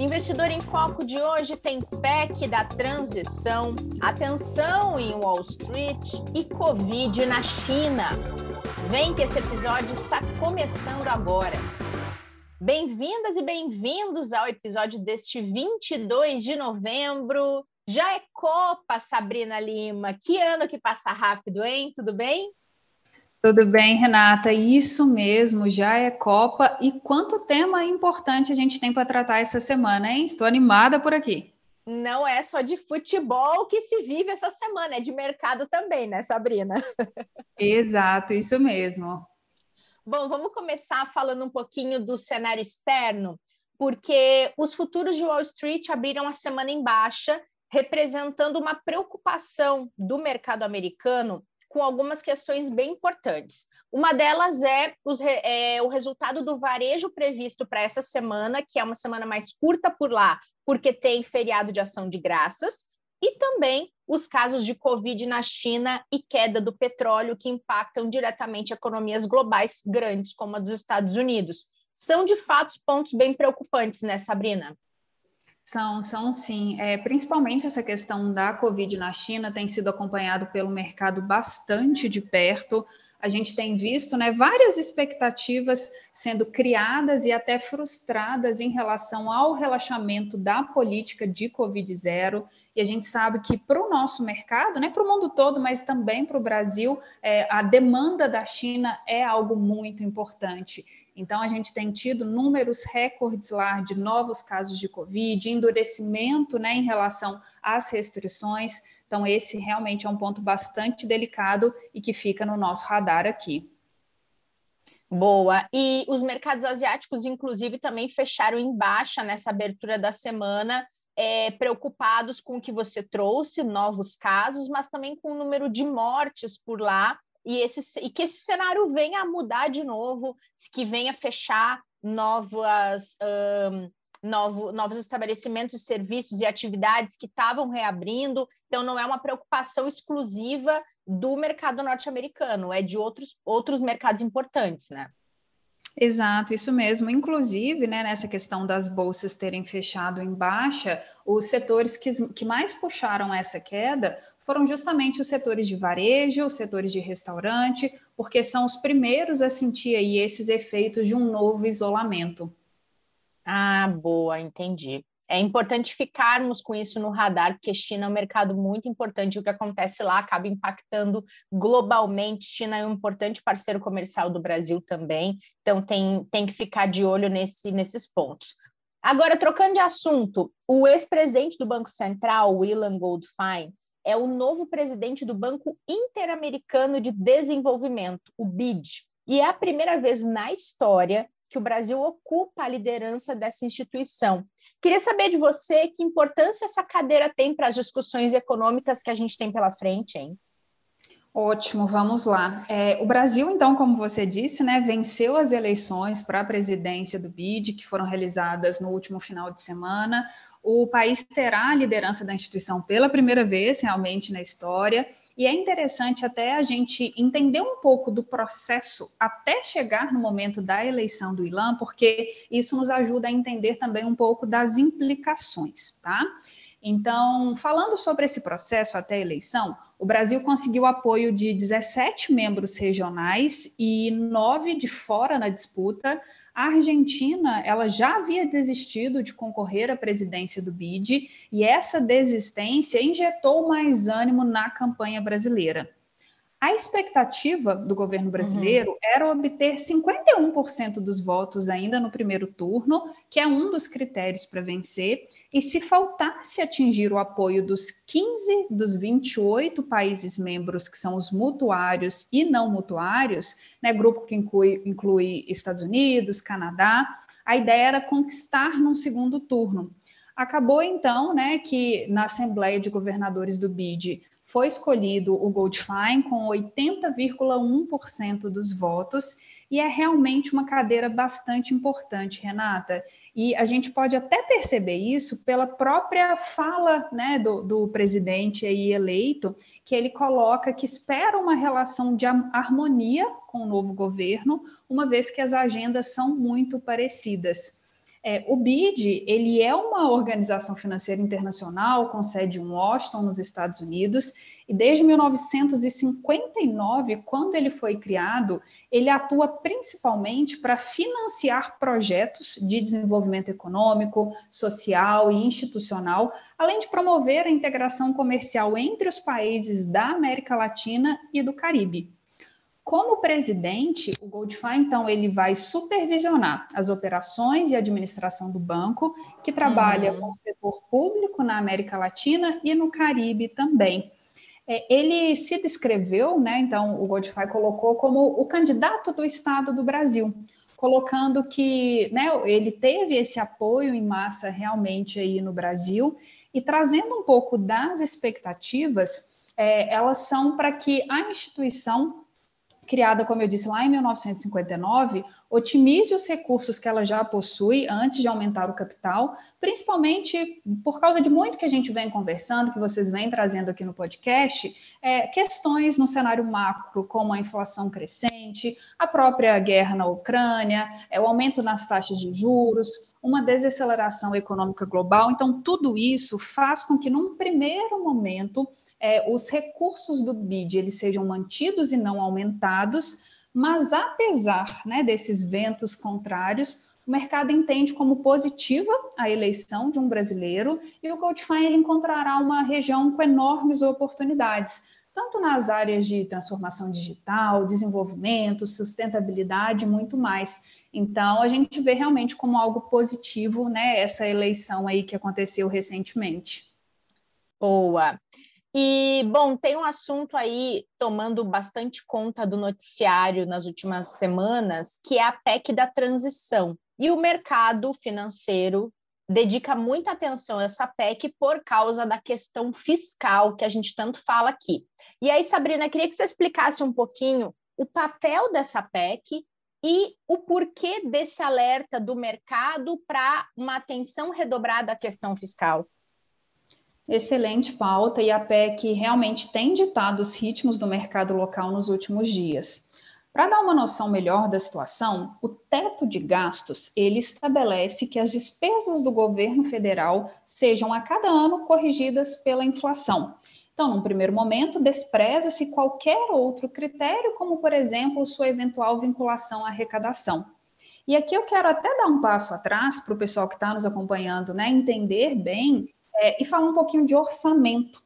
Investidor em Foco de hoje tem PEC da transição, atenção em Wall Street e Covid na China. Vem que esse episódio está começando agora. Bem-vindas e bem-vindos ao episódio deste 22 de novembro. Já é Copa, Sabrina Lima. Que ano que passa rápido, hein? Tudo bem? Tudo bem, Renata? Isso mesmo, já é Copa. E quanto tema importante a gente tem para tratar essa semana, hein? Estou animada por aqui. Não é só de futebol que se vive essa semana, é de mercado também, né, Sabrina? Exato, isso mesmo. Bom, vamos começar falando um pouquinho do cenário externo, porque os futuros de Wall Street abriram a semana em baixa, representando uma preocupação do mercado americano com algumas questões bem importantes. Uma delas é, os, é o resultado do varejo previsto para essa semana, que é uma semana mais curta por lá, porque tem feriado de ação de graças, e também os casos de Covid na China e queda do petróleo, que impactam diretamente economias globais grandes, como a dos Estados Unidos. São, de fato, pontos bem preocupantes, né, Sabrina? São, são sim. É, principalmente essa questão da Covid na China tem sido acompanhado pelo mercado bastante de perto. A gente tem visto né, várias expectativas sendo criadas e até frustradas em relação ao relaxamento da política de Covid zero. E a gente sabe que para o nosso mercado, né, para o mundo todo, mas também para o Brasil, é, a demanda da China é algo muito importante. Então, a gente tem tido números recordes lá de novos casos de Covid, endurecimento né, em relação às restrições. Então, esse realmente é um ponto bastante delicado e que fica no nosso radar aqui. Boa. E os mercados asiáticos, inclusive, também fecharam em baixa nessa abertura da semana, é, preocupados com o que você trouxe, novos casos, mas também com o número de mortes por lá e, esse, e que esse cenário venha a mudar de novo, que venha fechar novas, um, novo, novos estabelecimentos, serviços e atividades que estavam reabrindo. Então, não é uma preocupação exclusiva do mercado norte-americano, é de outros, outros mercados importantes, né? Exato, isso mesmo. Inclusive, né, nessa questão das bolsas terem fechado em baixa, os setores que, que mais puxaram essa queda foram justamente os setores de varejo, os setores de restaurante, porque são os primeiros a sentir aí esses efeitos de um novo isolamento. Ah, boa, entendi. É importante ficarmos com isso no radar, porque China é um mercado muito importante. O que acontece lá acaba impactando globalmente. China é um importante parceiro comercial do Brasil também, então tem, tem que ficar de olho nesse, nesses pontos. Agora, trocando de assunto, o ex-presidente do Banco Central, William Goldfein, é o novo presidente do Banco Interamericano de Desenvolvimento, o BID, e é a primeira vez na história que o Brasil ocupa a liderança dessa instituição. Queria saber de você que importância essa cadeira tem para as discussões econômicas que a gente tem pela frente, hein? Ótimo, vamos lá. É, o Brasil, então, como você disse, né, venceu as eleições para a presidência do BID, que foram realizadas no último final de semana o país terá a liderança da instituição pela primeira vez realmente na história. E é interessante até a gente entender um pouco do processo até chegar no momento da eleição do ILAM, porque isso nos ajuda a entender também um pouco das implicações, tá? Então, falando sobre esse processo até a eleição, o Brasil conseguiu apoio de 17 membros regionais e nove de fora na disputa, a Argentina, ela já havia desistido de concorrer à presidência do BID e essa desistência injetou mais ânimo na campanha brasileira. A expectativa do governo brasileiro uhum. era obter 51% dos votos ainda no primeiro turno, que é um dos critérios para vencer, e se faltasse atingir o apoio dos 15 dos 28 países membros, que são os mutuários e não mutuários, né, grupo que inclui, inclui Estados Unidos, Canadá, a ideia era conquistar num segundo turno. Acabou então, né, que na Assembleia de Governadores do BID foi escolhido o Goldfein com 80,1% dos votos e é realmente uma cadeira bastante importante, Renata. E a gente pode até perceber isso pela própria fala né, do, do presidente aí eleito, que ele coloca que espera uma relação de harmonia com o novo governo, uma vez que as agendas são muito parecidas. É, o BID ele é uma organização financeira internacional com sede em Washington, nos Estados Unidos, e desde 1959, quando ele foi criado, ele atua principalmente para financiar projetos de desenvolvimento econômico, social e institucional, além de promover a integração comercial entre os países da América Latina e do Caribe. Como presidente, o Goldfine, então, ele vai supervisionar as operações e administração do banco, que trabalha uhum. com o setor público na América Latina e no Caribe também. É, ele se descreveu, né, então, o Goldfine colocou como o candidato do Estado do Brasil, colocando que né, ele teve esse apoio em massa realmente aí no Brasil, e trazendo um pouco das expectativas, é, elas são para que a instituição criada, como eu disse, lá em 1959, otimize os recursos que ela já possui antes de aumentar o capital, principalmente por causa de muito que a gente vem conversando, que vocês vêm trazendo aqui no podcast, é, questões no cenário macro, como a inflação crescente, a própria guerra na Ucrânia, é, o aumento nas taxas de juros, uma desaceleração econômica global. Então, tudo isso faz com que, num primeiro momento, é, os recursos do BID eles sejam mantidos e não aumentados, mas apesar né, desses ventos contrários, o mercado entende como positiva a eleição de um brasileiro e o Goldfine ele encontrará uma região com enormes oportunidades, tanto nas áreas de transformação digital, desenvolvimento, sustentabilidade e muito mais. Então, a gente vê realmente como algo positivo, né, essa eleição aí que aconteceu recentemente. Boa. E, bom, tem um assunto aí tomando bastante conta do noticiário nas últimas semanas, que é a PEC da transição. E o mercado financeiro dedica muita atenção a essa PEC por causa da questão fiscal que a gente tanto fala aqui. E aí, Sabrina, queria que você explicasse um pouquinho o papel dessa PEC e o porquê desse alerta do mercado para uma atenção redobrada à questão fiscal. Excelente pauta e a PEC realmente tem ditado os ritmos do mercado local nos últimos dias. Para dar uma noção melhor da situação, o teto de gastos, ele estabelece que as despesas do governo federal sejam a cada ano corrigidas pela inflação. Então, num primeiro momento, despreza-se qualquer outro critério, como, por exemplo, sua eventual vinculação à arrecadação. E aqui eu quero até dar um passo atrás para o pessoal que está nos acompanhando, né, entender bem é, e falar um pouquinho de orçamento.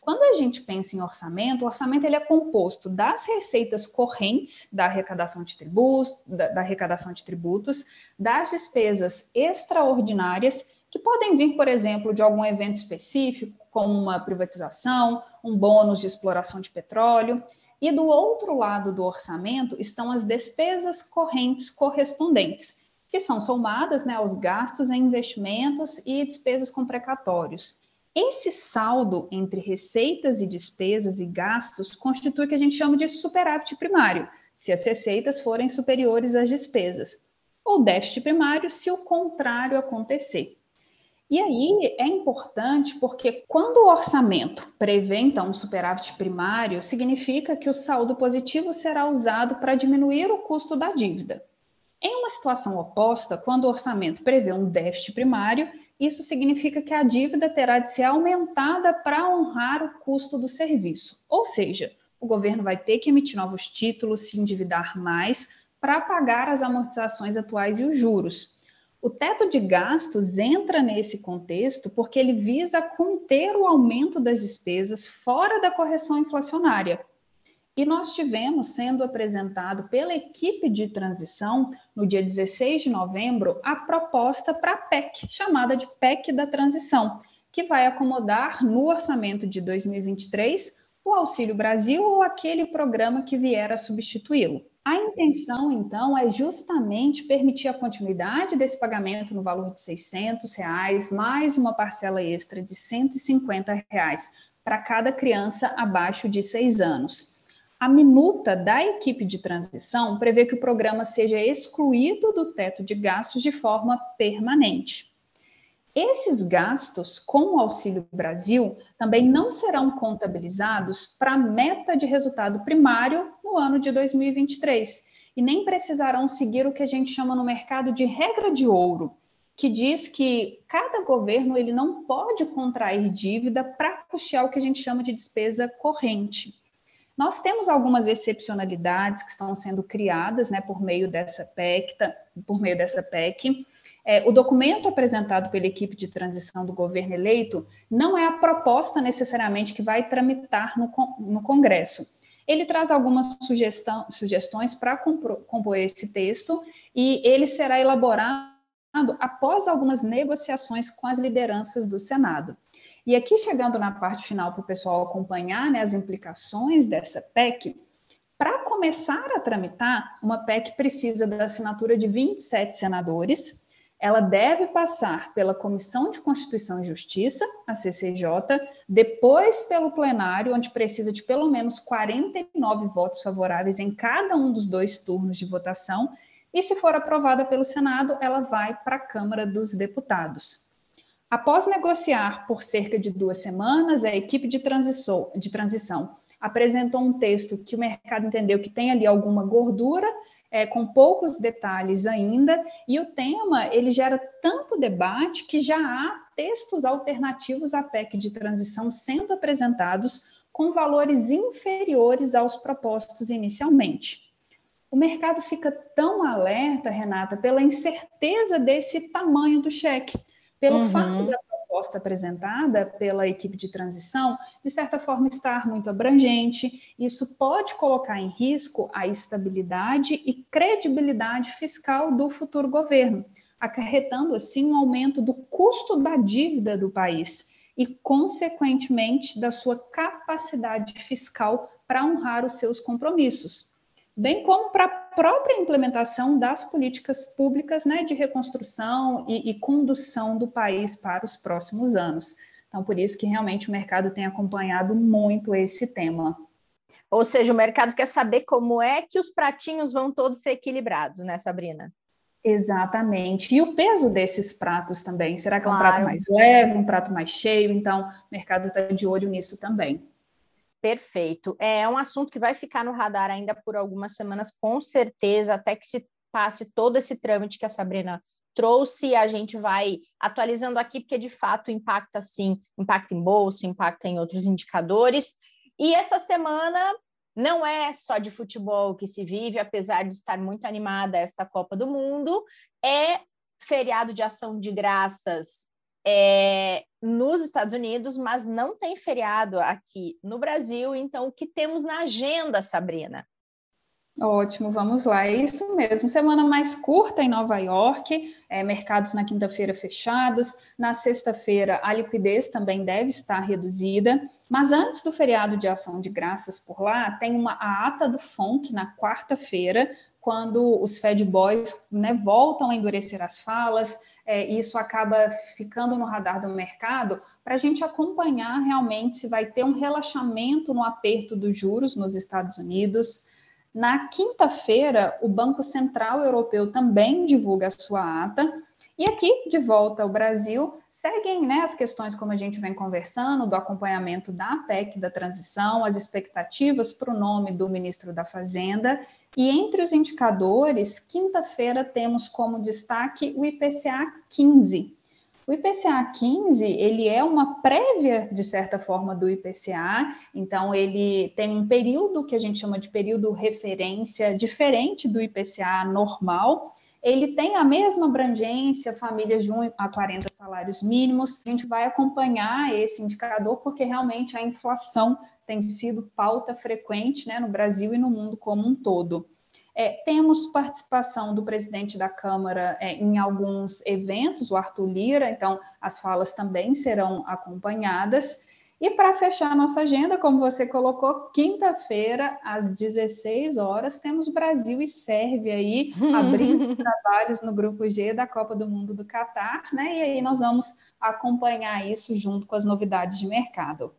Quando a gente pensa em orçamento, o orçamento ele é composto das receitas correntes da arrecadação de tributos, da, da arrecadação de tributos, das despesas extraordinárias que podem vir, por exemplo, de algum evento específico, como uma privatização, um bônus de exploração de petróleo, e do outro lado do orçamento estão as despesas correntes correspondentes, que são somadas né, aos gastos em investimentos e despesas com precatórios. Esse saldo entre receitas e despesas e gastos constitui o que a gente chama de superávit primário, se as receitas forem superiores às despesas, ou déficit primário se o contrário acontecer. E aí é importante porque quando o orçamento prevê então um superávit primário, significa que o saldo positivo será usado para diminuir o custo da dívida. Em uma situação oposta, quando o orçamento prevê um déficit primário, isso significa que a dívida terá de ser aumentada para honrar o custo do serviço. Ou seja, o governo vai ter que emitir novos títulos, se endividar mais para pagar as amortizações atuais e os juros. O teto de gastos entra nesse contexto porque ele visa conter o aumento das despesas fora da correção inflacionária, e nós tivemos sendo apresentado pela equipe de transição, no dia 16 de novembro, a proposta para a PEC, chamada de PEC da transição, que vai acomodar no orçamento de 2023 o Auxílio Brasil ou aquele programa que vier a substituí-lo. A intenção, então, é justamente permitir a continuidade desse pagamento no valor de 600 reais, mais uma parcela extra de 150 reais para cada criança abaixo de 6 anos. A minuta da equipe de transição prevê que o programa seja excluído do teto de gastos de forma permanente. Esses gastos com o Auxílio Brasil também não serão contabilizados para a meta de resultado primário no ano de 2023 e nem precisarão seguir o que a gente chama no mercado de regra de ouro, que diz que cada governo ele não pode contrair dívida para custear o que a gente chama de despesa corrente. Nós temos algumas excepcionalidades que estão sendo criadas né, por meio dessa PEC, por meio dessa PEC. É, o documento apresentado pela equipe de transição do governo eleito não é a proposta necessariamente que vai tramitar no, no Congresso. Ele traz algumas sugestão, sugestões para compor esse texto e ele será elaborado após algumas negociações com as lideranças do Senado. E aqui, chegando na parte final para o pessoal acompanhar né, as implicações dessa PEC, para começar a tramitar, uma PEC precisa da assinatura de 27 senadores, ela deve passar pela Comissão de Constituição e Justiça, a CCJ, depois pelo plenário, onde precisa de pelo menos 49 votos favoráveis em cada um dos dois turnos de votação, e se for aprovada pelo Senado, ela vai para a Câmara dos Deputados. Após negociar por cerca de duas semanas, a equipe de transição, de transição apresentou um texto que o mercado entendeu que tem ali alguma gordura, é, com poucos detalhes ainda, e o tema ele gera tanto debate que já há textos alternativos à PEC de transição sendo apresentados com valores inferiores aos propostos inicialmente. O mercado fica tão alerta, Renata, pela incerteza desse tamanho do cheque pelo uhum. fato da proposta apresentada pela equipe de transição, de certa forma, estar muito abrangente, isso pode colocar em risco a estabilidade e credibilidade fiscal do futuro governo, acarretando assim um aumento do custo da dívida do país e, consequentemente, da sua capacidade fiscal para honrar os seus compromissos bem como para a própria implementação das políticas públicas né, de reconstrução e, e condução do país para os próximos anos. Então, por isso que realmente o mercado tem acompanhado muito esse tema. Ou seja, o mercado quer saber como é que os pratinhos vão todos ser equilibrados, né, Sabrina? Exatamente. E o peso desses pratos também. Será que é um prato mais leve, um prato mais cheio? Então, o mercado está de olho nisso também. Perfeito. É um assunto que vai ficar no radar ainda por algumas semanas, com certeza, até que se passe todo esse trâmite que a Sabrina trouxe, a gente vai atualizando aqui, porque de fato impacta sim, impacta em bolsa, impacta em outros indicadores. E essa semana não é só de futebol que se vive, apesar de estar muito animada esta Copa do Mundo, é feriado de ação de graças é, nos Estados Unidos, mas não tem feriado aqui no Brasil. Então, o que temos na agenda, Sabrina? Ótimo, vamos lá. É isso mesmo. Semana mais curta em Nova York, é, mercados na quinta-feira fechados. Na sexta-feira, a liquidez também deve estar reduzida. Mas antes do feriado de ação de graças por lá, tem uma a ata do FONC na quarta-feira, quando os Fed Boys né, voltam a endurecer as falas, é, isso acaba ficando no radar do mercado para a gente acompanhar realmente se vai ter um relaxamento no aperto dos juros nos Estados Unidos. Na quinta-feira, o Banco Central Europeu também divulga a sua ata. E aqui, de volta ao Brasil, seguem né, as questões, como a gente vem conversando, do acompanhamento da PEC da transição, as expectativas para o nome do ministro da Fazenda e entre os indicadores, quinta-feira temos como destaque o IPCA 15. O IPCA 15, ele é uma prévia, de certa forma, do IPCA, então ele tem um período que a gente chama de período referência, diferente do IPCA normal, ele tem a mesma abrangência, famílias de 1 a 40 salários mínimos. A gente vai acompanhar esse indicador porque realmente a inflação tem sido pauta frequente né, no Brasil e no mundo como um todo. É, temos participação do presidente da Câmara é, em alguns eventos, o Arthur Lira, então as falas também serão acompanhadas. E para fechar a nossa agenda, como você colocou, quinta-feira, às 16 horas, temos Brasil e Sérvia aí abrindo trabalhos no Grupo G da Copa do Mundo do Catar, né? E aí nós vamos acompanhar isso junto com as novidades de mercado.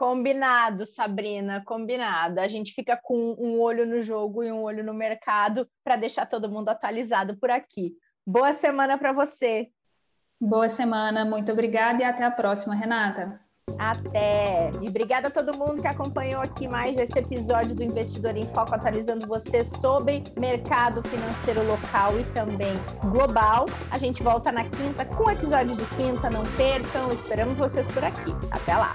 Combinado, Sabrina, combinado. A gente fica com um olho no jogo e um olho no mercado para deixar todo mundo atualizado por aqui. Boa semana para você. Boa semana, muito obrigada e até a próxima, Renata. Até! E obrigada a todo mundo que acompanhou aqui mais esse episódio do Investidor em Foco, atualizando você sobre mercado financeiro local e também global. A gente volta na quinta com o episódio de quinta, não percam, esperamos vocês por aqui. Até lá!